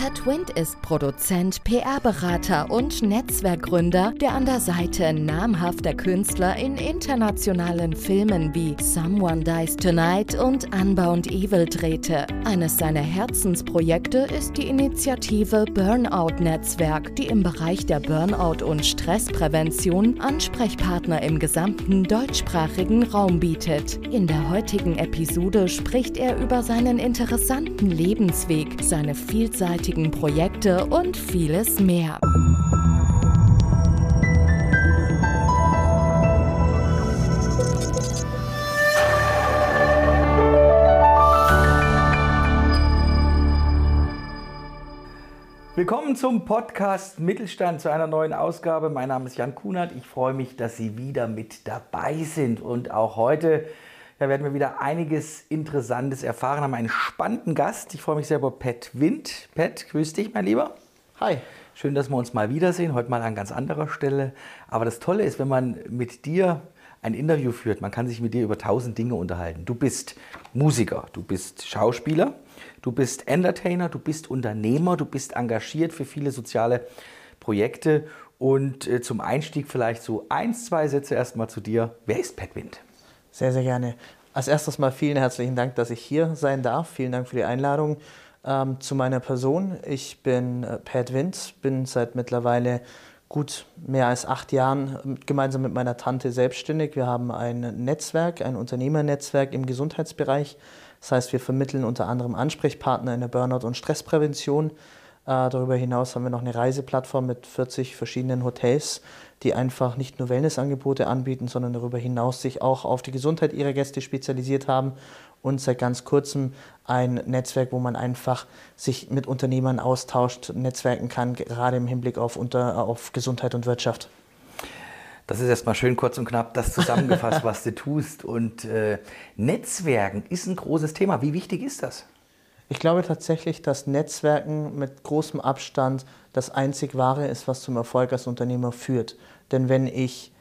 Pat Wind ist Produzent, PR-Berater und Netzwerkgründer, der an der Seite namhafter Künstler in internationalen Filmen wie Someone Dies Tonight und Unbound Evil drehte. Eines seiner Herzensprojekte ist die Initiative Burnout Netzwerk, die im Bereich der Burnout- und Stressprävention Ansprechpartner im gesamten deutschsprachigen Raum bietet. In der heutigen Episode spricht er über seinen interessanten Lebensweg, seine vielseitigen Projekte und vieles mehr. Willkommen zum Podcast Mittelstand zu einer neuen Ausgabe. Mein Name ist Jan Kunert. Ich freue mich, dass Sie wieder mit dabei sind. Und auch heute da werden wir wieder einiges Interessantes erfahren. Haben einen spannenden Gast. Ich freue mich sehr über Pat Wind. Pat, grüß dich, mein Lieber. Hi. Schön, dass wir uns mal wiedersehen. Heute mal an ganz anderer Stelle. Aber das Tolle ist, wenn man mit dir ein Interview führt, man kann sich mit dir über tausend Dinge unterhalten. Du bist Musiker, du bist Schauspieler, du bist Entertainer, du bist Unternehmer, du bist engagiert für viele soziale Projekte. Und äh, zum Einstieg vielleicht so eins, zwei Sätze erstmal zu dir. Wer ist Pat Wind? Sehr, sehr gerne. Als erstes mal vielen herzlichen Dank, dass ich hier sein darf. Vielen Dank für die Einladung. Ähm, zu meiner Person. Ich bin äh, Pat Wind, bin seit mittlerweile gut mehr als acht Jahren ähm, gemeinsam mit meiner Tante selbstständig. Wir haben ein Netzwerk, ein Unternehmernetzwerk im Gesundheitsbereich. Das heißt, wir vermitteln unter anderem Ansprechpartner in der Burnout- und Stressprävention. Äh, darüber hinaus haben wir noch eine Reiseplattform mit 40 verschiedenen Hotels, die einfach nicht nur Wellnessangebote anbieten, sondern darüber hinaus sich auch auf die Gesundheit ihrer Gäste spezialisiert haben und seit ganz kurzem ein Netzwerk, wo man einfach sich mit Unternehmern austauscht, netzwerken kann, gerade im Hinblick auf, unter, auf Gesundheit und Wirtschaft. Das ist erstmal schön kurz und knapp das zusammengefasst, was du tust. Und äh, Netzwerken ist ein großes Thema. Wie wichtig ist das? Ich glaube tatsächlich, dass Netzwerken mit großem Abstand das einzig Wahre ist, was zum Erfolg als Unternehmer führt. Denn wenn ich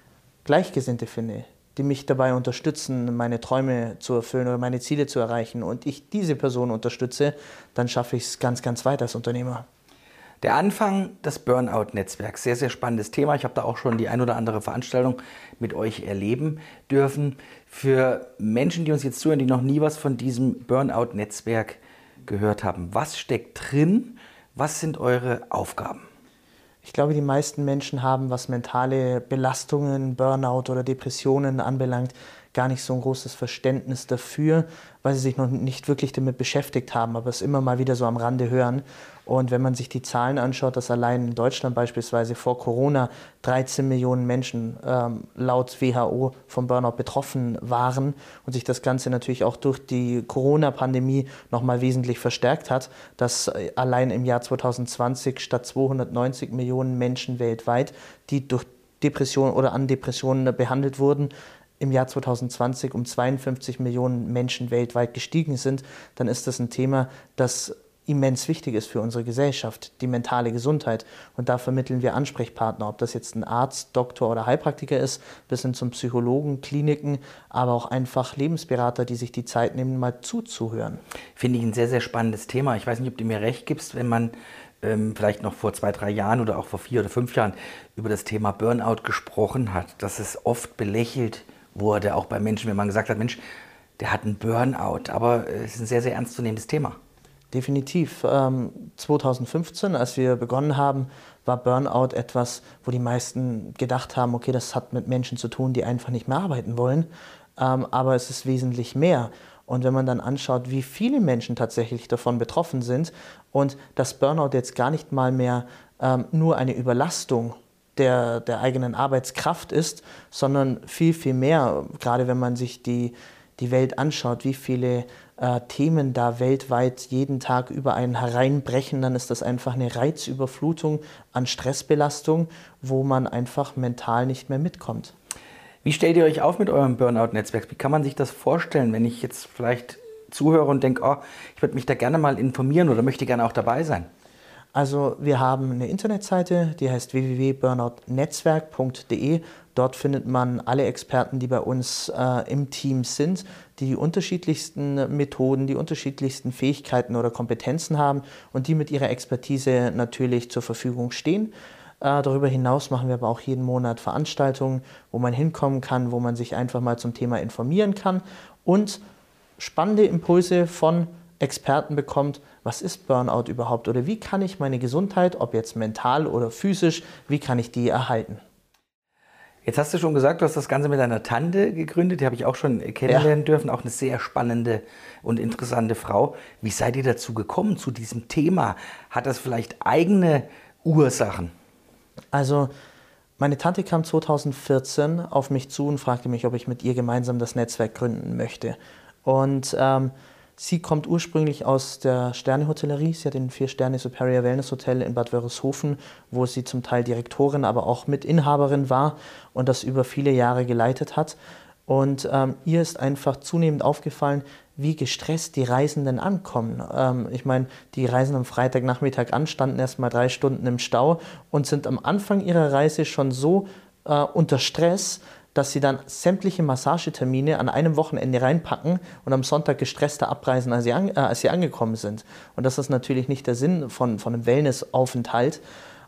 Gleichgesinnte finde, die mich dabei unterstützen, meine Träume zu erfüllen oder meine Ziele zu erreichen und ich diese Person unterstütze, dann schaffe ich es ganz, ganz weit als Unternehmer. Der Anfang des Burnout-Netzwerks, sehr, sehr spannendes Thema. Ich habe da auch schon die ein oder andere Veranstaltung mit euch erleben dürfen. Für Menschen, die uns jetzt zuhören, die noch nie was von diesem Burnout-Netzwerk gehört haben, was steckt drin? Was sind eure Aufgaben? Ich glaube, die meisten Menschen haben, was mentale Belastungen, Burnout oder Depressionen anbelangt, gar nicht so ein großes Verständnis dafür, weil sie sich noch nicht wirklich damit beschäftigt haben, aber es immer mal wieder so am Rande hören. Und wenn man sich die Zahlen anschaut, dass allein in Deutschland beispielsweise vor Corona 13 Millionen Menschen ähm, laut WHO vom Burnout betroffen waren und sich das Ganze natürlich auch durch die Corona-Pandemie nochmal wesentlich verstärkt hat, dass äh, allein im Jahr 2020 statt 290 Millionen Menschen weltweit, die durch Depressionen oder an Depressionen behandelt wurden, im Jahr 2020 um 52 Millionen Menschen weltweit gestiegen sind, dann ist das ein Thema, das immens wichtig ist für unsere Gesellschaft, die mentale Gesundheit. Und da vermitteln wir Ansprechpartner, ob das jetzt ein Arzt, Doktor oder Heilpraktiker ist, bis hin zum Psychologen, Kliniken, aber auch einfach Lebensberater, die sich die Zeit nehmen, mal zuzuhören. Finde ich ein sehr, sehr spannendes Thema. Ich weiß nicht, ob du mir recht gibst, wenn man ähm, vielleicht noch vor zwei, drei Jahren oder auch vor vier oder fünf Jahren über das Thema Burnout gesprochen hat, dass es oft belächelt wurde, auch bei Menschen, wenn man gesagt hat, Mensch, der hat einen Burnout. Aber es ist ein sehr, sehr ernstzunehmendes Thema. Definitiv. 2015, ähm, als wir begonnen haben, war Burnout etwas, wo die meisten gedacht haben, okay, das hat mit Menschen zu tun, die einfach nicht mehr arbeiten wollen. Ähm, aber es ist wesentlich mehr. Und wenn man dann anschaut, wie viele Menschen tatsächlich davon betroffen sind und dass Burnout jetzt gar nicht mal mehr ähm, nur eine Überlastung der, der eigenen Arbeitskraft ist, sondern viel, viel mehr, gerade wenn man sich die, die Welt anschaut, wie viele äh, Themen da weltweit jeden Tag über einen hereinbrechen, dann ist das einfach eine Reizüberflutung an Stressbelastung, wo man einfach mental nicht mehr mitkommt. Wie stellt ihr euch auf mit eurem Burnout-Netzwerk? Wie kann man sich das vorstellen, wenn ich jetzt vielleicht zuhöre und denke, oh, ich würde mich da gerne mal informieren oder möchte gerne auch dabei sein? Also wir haben eine Internetseite, die heißt www.burnoutnetzwerk.de. Dort findet man alle Experten, die bei uns äh, im Team sind, die unterschiedlichsten Methoden, die unterschiedlichsten Fähigkeiten oder Kompetenzen haben und die mit ihrer Expertise natürlich zur Verfügung stehen. Äh, darüber hinaus machen wir aber auch jeden Monat Veranstaltungen, wo man hinkommen kann, wo man sich einfach mal zum Thema informieren kann und spannende Impulse von Experten bekommt, was ist Burnout überhaupt oder wie kann ich meine Gesundheit, ob jetzt mental oder physisch, wie kann ich die erhalten? Jetzt hast du schon gesagt, du hast das Ganze mit deiner Tante gegründet, die habe ich auch schon kennenlernen ja. dürfen, auch eine sehr spannende und interessante Frau. Wie seid ihr dazu gekommen, zu diesem Thema? Hat das vielleicht eigene Ursachen? Also meine Tante kam 2014 auf mich zu und fragte mich, ob ich mit ihr gemeinsam das Netzwerk gründen möchte. Und ähm, Sie kommt ursprünglich aus der Sternehotellerie. Sie hat den Vier-Sterne Superior Wellness Hotel in Bad Wörishofen, wo sie zum Teil Direktorin, aber auch Mitinhaberin war und das über viele Jahre geleitet hat. Und ähm, ihr ist einfach zunehmend aufgefallen, wie gestresst die Reisenden ankommen. Ähm, ich meine, die reisen am Freitagnachmittag an, standen erst mal drei Stunden im Stau und sind am Anfang ihrer Reise schon so äh, unter Stress, dass sie dann sämtliche Massagetermine an einem Wochenende reinpacken und am Sonntag gestresster abreisen, als sie, an, äh, als sie angekommen sind. Und das ist natürlich nicht der Sinn von, von einem Wellnessaufenthalt.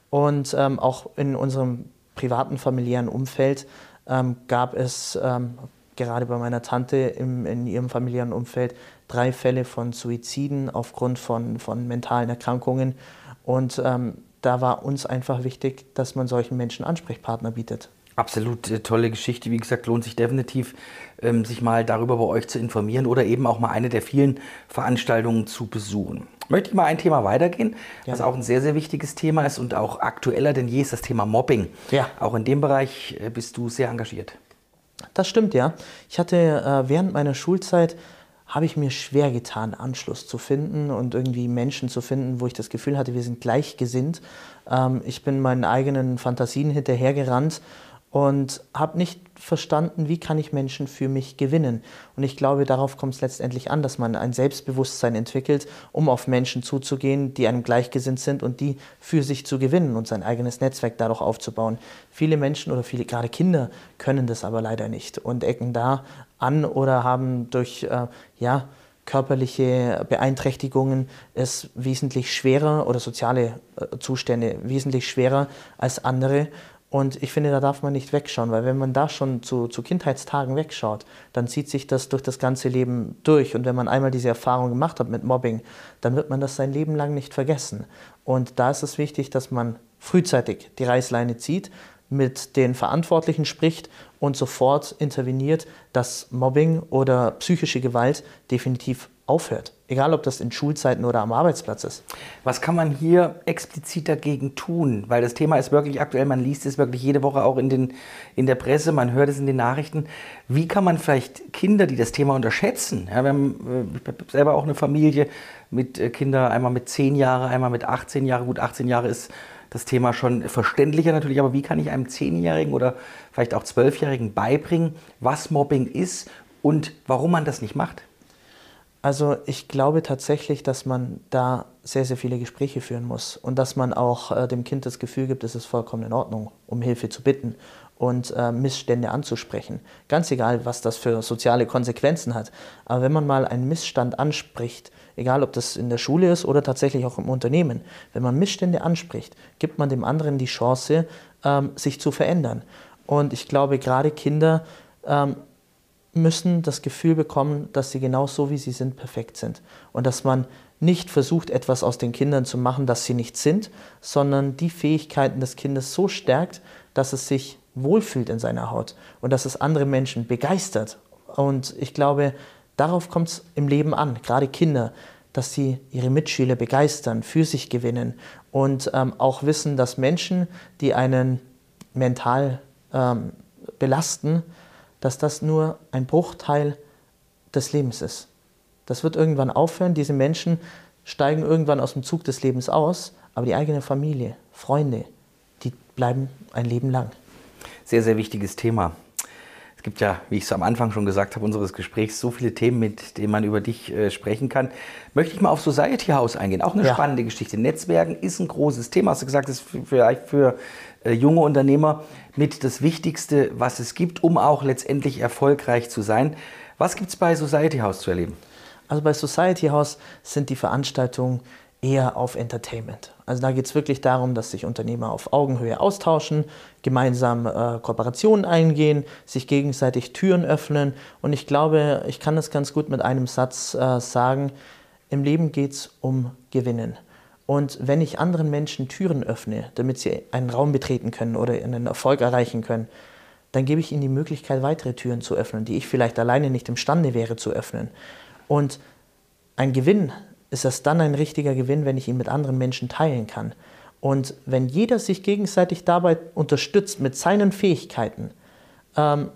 Und ähm, auch in unserem privaten familiären Umfeld ähm, gab es ähm, gerade bei meiner Tante im, in ihrem familiären Umfeld drei Fälle von Suiziden aufgrund von, von mentalen Erkrankungen. Und ähm, da war uns einfach wichtig, dass man solchen Menschen Ansprechpartner bietet. Absolut äh, tolle Geschichte. Wie gesagt, lohnt sich definitiv, ähm, sich mal darüber bei euch zu informieren oder eben auch mal eine der vielen Veranstaltungen zu besuchen. Möchte ich mal ein Thema weitergehen, ja. was auch ein sehr, sehr wichtiges Thema ist und auch aktueller denn je ist das Thema Mobbing. Ja. Auch in dem Bereich äh, bist du sehr engagiert. Das stimmt, ja. Ich hatte äh, während meiner Schulzeit habe ich mir schwer getan, Anschluss zu finden und irgendwie Menschen zu finden, wo ich das Gefühl hatte, wir sind gleichgesinnt. Ähm, ich bin meinen eigenen Fantasien hinterhergerannt und habe nicht verstanden, wie kann ich Menschen für mich gewinnen. Und ich glaube, darauf kommt es letztendlich an, dass man ein Selbstbewusstsein entwickelt, um auf Menschen zuzugehen, die einem gleichgesinnt sind und die für sich zu gewinnen und sein eigenes Netzwerk dadurch aufzubauen. Viele Menschen oder viele, gerade Kinder, können das aber leider nicht und ecken da an oder haben durch, äh, ja, körperliche Beeinträchtigungen es wesentlich schwerer oder soziale äh, Zustände wesentlich schwerer als andere und ich finde, da darf man nicht wegschauen, weil wenn man da schon zu, zu Kindheitstagen wegschaut, dann zieht sich das durch das ganze Leben durch. Und wenn man einmal diese Erfahrung gemacht hat mit Mobbing, dann wird man das sein Leben lang nicht vergessen. Und da ist es wichtig, dass man frühzeitig die Reißleine zieht, mit den Verantwortlichen spricht und sofort interveniert, dass Mobbing oder psychische Gewalt definitiv aufhört. Egal, ob das in Schulzeiten oder am Arbeitsplatz ist. Was kann man hier explizit dagegen tun? Weil das Thema ist wirklich aktuell, man liest es wirklich jede Woche auch in, den, in der Presse, man hört es in den Nachrichten. Wie kann man vielleicht Kinder, die das Thema unterschätzen, ja, wir haben äh, ich selber auch eine Familie mit äh, Kindern, einmal mit 10 Jahren, einmal mit 18 Jahren, gut 18 Jahre ist das Thema schon verständlicher natürlich, aber wie kann ich einem 10-Jährigen oder vielleicht auch 12-Jährigen beibringen, was Mobbing ist und warum man das nicht macht? Also ich glaube tatsächlich, dass man da sehr, sehr viele Gespräche führen muss und dass man auch äh, dem Kind das Gefühl gibt, es ist vollkommen in Ordnung, um Hilfe zu bitten und äh, Missstände anzusprechen. Ganz egal, was das für soziale Konsequenzen hat. Aber wenn man mal einen Missstand anspricht, egal ob das in der Schule ist oder tatsächlich auch im Unternehmen, wenn man Missstände anspricht, gibt man dem anderen die Chance, ähm, sich zu verändern. Und ich glaube, gerade Kinder ähm, müssen das Gefühl bekommen, dass sie genau so, wie sie sind, perfekt sind. Und dass man nicht versucht, etwas aus den Kindern zu machen, das sie nicht sind, sondern die Fähigkeiten des Kindes so stärkt, dass es sich wohlfühlt in seiner Haut und dass es andere Menschen begeistert. Und ich glaube, darauf kommt es im Leben an, gerade Kinder, dass sie ihre Mitschüler begeistern, für sich gewinnen und ähm, auch wissen, dass Menschen, die einen mental ähm, belasten, dass das nur ein Bruchteil des Lebens ist. Das wird irgendwann aufhören. Diese Menschen steigen irgendwann aus dem Zug des Lebens aus, aber die eigene Familie, Freunde, die bleiben ein Leben lang. Sehr, sehr wichtiges Thema. Es gibt ja, wie ich es am Anfang schon gesagt habe, unseres Gesprächs so viele Themen, mit denen man über dich äh, sprechen kann. Möchte ich mal auf Society House eingehen. Auch eine ja. spannende Geschichte. Netzwerken ist ein großes Thema. Hast du gesagt, das ist vielleicht für, äh, junge Unternehmer mit das Wichtigste, was es gibt, um auch letztendlich erfolgreich zu sein. Was gibt es bei Society House zu erleben? Also bei Society House sind die Veranstaltungen eher auf Entertainment. Also da geht es wirklich darum, dass sich Unternehmer auf Augenhöhe austauschen, gemeinsam äh, Kooperationen eingehen, sich gegenseitig Türen öffnen. Und ich glaube, ich kann das ganz gut mit einem Satz äh, sagen, im Leben geht es um Gewinnen. Und wenn ich anderen Menschen Türen öffne, damit sie einen Raum betreten können oder einen Erfolg erreichen können, dann gebe ich ihnen die Möglichkeit, weitere Türen zu öffnen, die ich vielleicht alleine nicht imstande wäre zu öffnen. Und ein Gewinn ist das dann ein richtiger Gewinn, wenn ich ihn mit anderen Menschen teilen kann. Und wenn jeder sich gegenseitig dabei unterstützt, mit seinen Fähigkeiten ähm,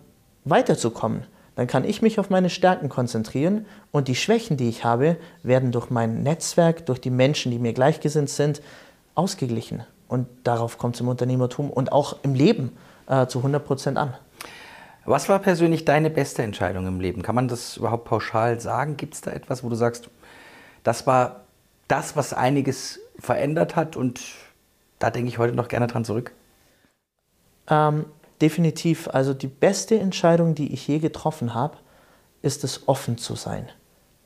weiterzukommen, dann kann ich mich auf meine Stärken konzentrieren und die Schwächen, die ich habe, werden durch mein Netzwerk, durch die Menschen, die mir gleichgesinnt sind, ausgeglichen. Und darauf kommt es im Unternehmertum und auch im Leben äh, zu 100 Prozent an. Was war persönlich deine beste Entscheidung im Leben? Kann man das überhaupt pauschal sagen? Gibt es da etwas, wo du sagst, das war das, was einiges verändert hat und da denke ich heute noch gerne dran zurück. Ähm, definitiv. Also die beste Entscheidung, die ich je getroffen habe, ist es, offen zu sein.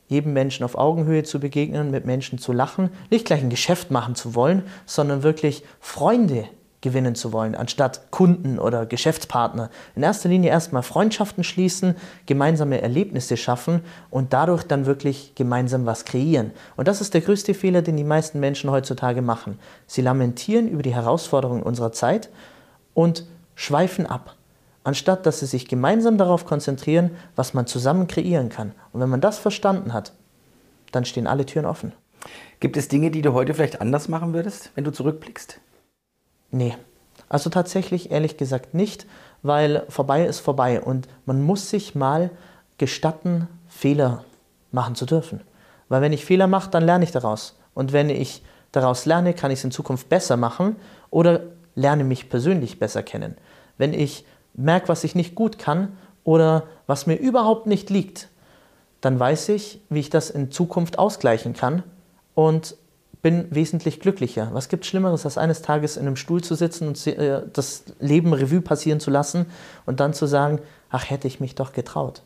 Jedem Menschen auf Augenhöhe zu begegnen, mit Menschen zu lachen, nicht gleich ein Geschäft machen zu wollen, sondern wirklich Freunde gewinnen zu wollen, anstatt Kunden oder Geschäftspartner. In erster Linie erstmal Freundschaften schließen, gemeinsame Erlebnisse schaffen und dadurch dann wirklich gemeinsam was kreieren. Und das ist der größte Fehler, den die meisten Menschen heutzutage machen. Sie lamentieren über die Herausforderungen unserer Zeit und schweifen ab, anstatt dass sie sich gemeinsam darauf konzentrieren, was man zusammen kreieren kann. Und wenn man das verstanden hat, dann stehen alle Türen offen. Gibt es Dinge, die du heute vielleicht anders machen würdest, wenn du zurückblickst? Nee. Also tatsächlich ehrlich gesagt nicht, weil vorbei ist vorbei und man muss sich mal gestatten, Fehler machen zu dürfen. Weil wenn ich Fehler mache, dann lerne ich daraus. Und wenn ich daraus lerne, kann ich es in Zukunft besser machen oder lerne mich persönlich besser kennen. Wenn ich merke, was ich nicht gut kann oder was mir überhaupt nicht liegt, dann weiß ich, wie ich das in Zukunft ausgleichen kann und bin wesentlich glücklicher. Was gibt Schlimmeres, als eines Tages in einem Stuhl zu sitzen und äh, das Leben Revue passieren zu lassen und dann zu sagen, ach, hätte ich mich doch getraut.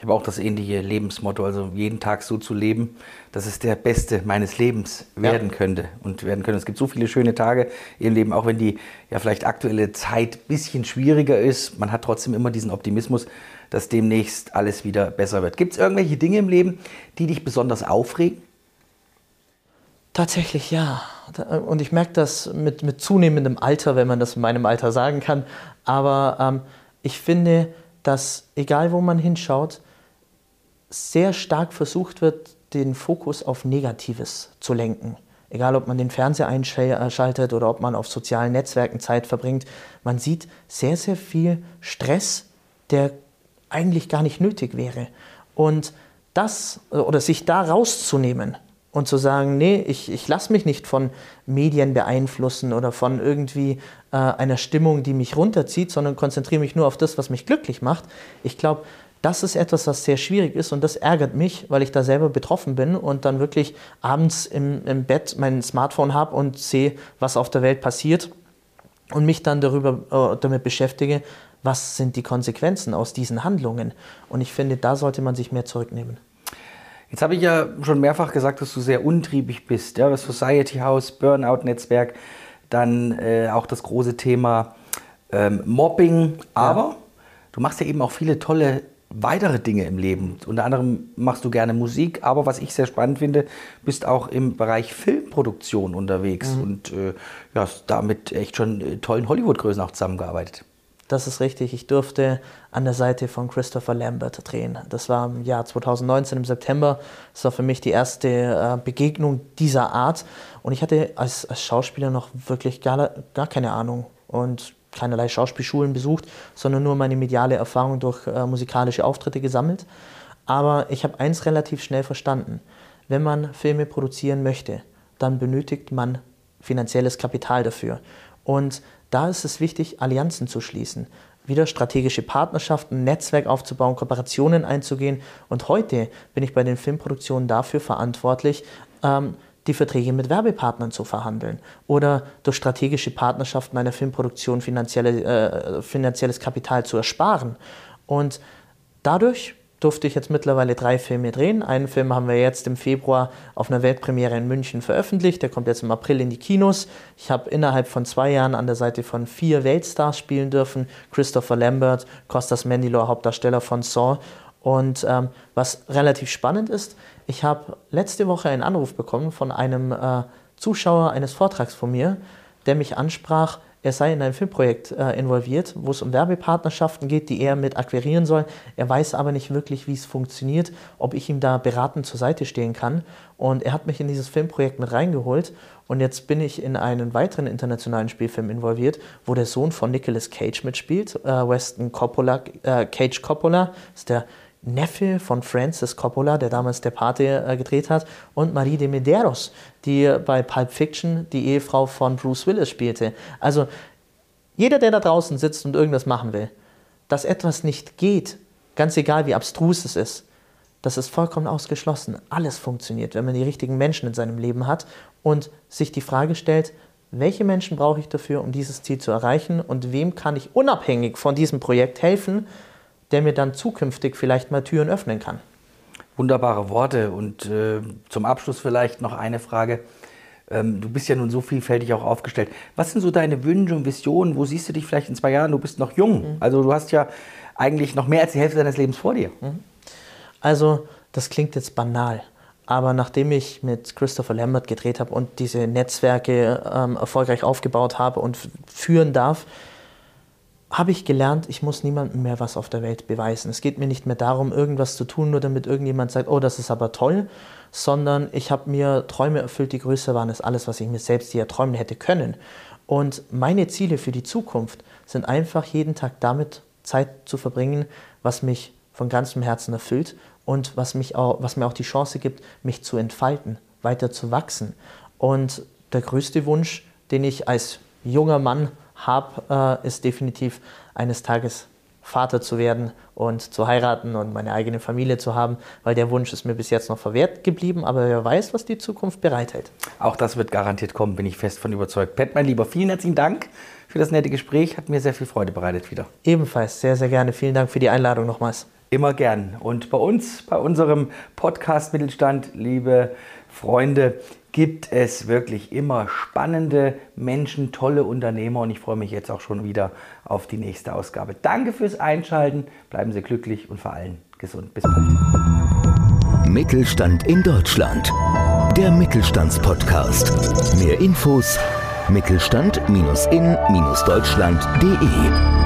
Ich habe auch das ähnliche Lebensmotto, also jeden Tag so zu leben, dass es der beste meines Lebens werden ja. könnte und werden können. Es gibt so viele schöne Tage im Leben, auch wenn die ja vielleicht aktuelle Zeit ein bisschen schwieriger ist. Man hat trotzdem immer diesen Optimismus, dass demnächst alles wieder besser wird. Gibt es irgendwelche Dinge im Leben, die dich besonders aufregen? Tatsächlich ja. Und ich merke das mit, mit zunehmendem Alter, wenn man das in meinem Alter sagen kann. Aber ähm, ich finde, dass egal wo man hinschaut, sehr stark versucht wird, den Fokus auf Negatives zu lenken. Egal, ob man den Fernseher einschaltet oder ob man auf sozialen Netzwerken Zeit verbringt. Man sieht sehr, sehr viel Stress, der eigentlich gar nicht nötig wäre. Und das oder sich da rauszunehmen, und zu sagen, nee, ich, ich lasse mich nicht von Medien beeinflussen oder von irgendwie äh, einer Stimmung, die mich runterzieht, sondern konzentriere mich nur auf das, was mich glücklich macht. Ich glaube, das ist etwas, was sehr schwierig ist und das ärgert mich, weil ich da selber betroffen bin und dann wirklich abends im, im Bett mein Smartphone habe und sehe, was auf der Welt passiert und mich dann darüber, äh, damit beschäftige, was sind die Konsequenzen aus diesen Handlungen. Und ich finde, da sollte man sich mehr zurücknehmen. Jetzt habe ich ja schon mehrfach gesagt, dass du sehr untriebig bist. Ja, das Society House, Burnout-Netzwerk, dann äh, auch das große Thema ähm, Mobbing. Aber ja. du machst ja eben auch viele tolle weitere Dinge im Leben. Unter anderem machst du gerne Musik, aber was ich sehr spannend finde, bist auch im Bereich Filmproduktion unterwegs mhm. und äh, ja, damit echt schon äh, tollen Hollywood-Größen auch zusammengearbeitet. Das ist richtig. Ich durfte an der Seite von Christopher Lambert drehen. Das war im Jahr 2019 im September. Das war für mich die erste äh, Begegnung dieser Art. Und ich hatte als, als Schauspieler noch wirklich gar, gar keine Ahnung und keinerlei Schauspielschulen besucht, sondern nur meine mediale Erfahrung durch äh, musikalische Auftritte gesammelt. Aber ich habe eins relativ schnell verstanden. Wenn man Filme produzieren möchte, dann benötigt man finanzielles Kapital dafür. Und da ist es wichtig, Allianzen zu schließen. wieder strategische Partnerschaften, Netzwerk aufzubauen, Kooperationen einzugehen. Und heute bin ich bei den Filmproduktionen dafür verantwortlich, ähm, die Verträge mit Werbepartnern zu verhandeln oder durch strategische Partnerschaften einer Filmproduktion finanzielle, äh, finanzielles Kapital zu ersparen. Und dadurch durfte ich jetzt mittlerweile drei Filme drehen. Einen Film haben wir jetzt im Februar auf einer Weltpremiere in München veröffentlicht. Der kommt jetzt im April in die Kinos. Ich habe innerhalb von zwei Jahren an der Seite von vier Weltstars spielen dürfen. Christopher Lambert, Costas Mandylor, Hauptdarsteller von Saw. Und ähm, was relativ spannend ist, ich habe letzte Woche einen Anruf bekommen von einem äh, Zuschauer eines Vortrags von mir, der mich ansprach, er sei in ein Filmprojekt äh, involviert, wo es um Werbepartnerschaften geht, die er mit akquirieren soll. Er weiß aber nicht wirklich, wie es funktioniert, ob ich ihm da beratend zur Seite stehen kann. Und er hat mich in dieses Filmprojekt mit reingeholt. Und jetzt bin ich in einen weiteren internationalen Spielfilm involviert, wo der Sohn von Nicolas Cage mitspielt, äh, Weston Coppola, äh, Cage Coppola, ist der Neffe von Francis Coppola, der damals der Pate äh, gedreht hat, und Marie de Medeiros, die bei Pulp Fiction die Ehefrau von Bruce Willis spielte. Also jeder, der da draußen sitzt und irgendwas machen will, dass etwas nicht geht, ganz egal wie abstrus es ist, das ist vollkommen ausgeschlossen. Alles funktioniert, wenn man die richtigen Menschen in seinem Leben hat und sich die Frage stellt, welche Menschen brauche ich dafür, um dieses Ziel zu erreichen und wem kann ich unabhängig von diesem Projekt helfen, der mir dann zukünftig vielleicht mal Türen öffnen kann. Wunderbare Worte. Und äh, zum Abschluss vielleicht noch eine Frage. Ähm, du bist ja nun so vielfältig auch aufgestellt. Was sind so deine Wünsche und Visionen? Wo siehst du dich vielleicht in zwei Jahren? Du bist noch jung. Mhm. Also du hast ja eigentlich noch mehr als die Hälfte deines Lebens vor dir. Mhm. Also das klingt jetzt banal. Aber nachdem ich mit Christopher Lambert gedreht habe und diese Netzwerke ähm, erfolgreich aufgebaut habe und führen darf, habe ich gelernt, ich muss niemandem mehr was auf der Welt beweisen. Es geht mir nicht mehr darum, irgendwas zu tun, nur damit irgendjemand sagt, oh, das ist aber toll, sondern ich habe mir Träume erfüllt, die größer waren als alles, was ich mir selbst hier träumen hätte können. Und meine Ziele für die Zukunft sind einfach jeden Tag damit Zeit zu verbringen, was mich von ganzem Herzen erfüllt und was, mich auch, was mir auch die Chance gibt, mich zu entfalten, weiter zu wachsen. Und der größte Wunsch, den ich als junger Mann habe, äh, ist definitiv eines Tages Vater zu werden und zu heiraten und meine eigene Familie zu haben, weil der Wunsch ist mir bis jetzt noch verwehrt geblieben, aber wer weiß, was die Zukunft bereithält. Auch das wird garantiert kommen, bin ich fest von überzeugt. Pat, mein Lieber, vielen herzlichen Dank für das nette Gespräch, hat mir sehr viel Freude bereitet wieder. Ebenfalls, sehr, sehr gerne. Vielen Dank für die Einladung nochmals. Immer gern. Und bei uns, bei unserem Podcast Mittelstand, liebe Freunde, gibt es wirklich immer spannende Menschen, tolle Unternehmer und ich freue mich jetzt auch schon wieder auf die nächste Ausgabe. Danke fürs Einschalten, bleiben Sie glücklich und vor allem gesund. Bis bald. Mittelstand in Deutschland. Der Mittelstandspodcast. Mehr Infos Mittelstand-in-deutschland.de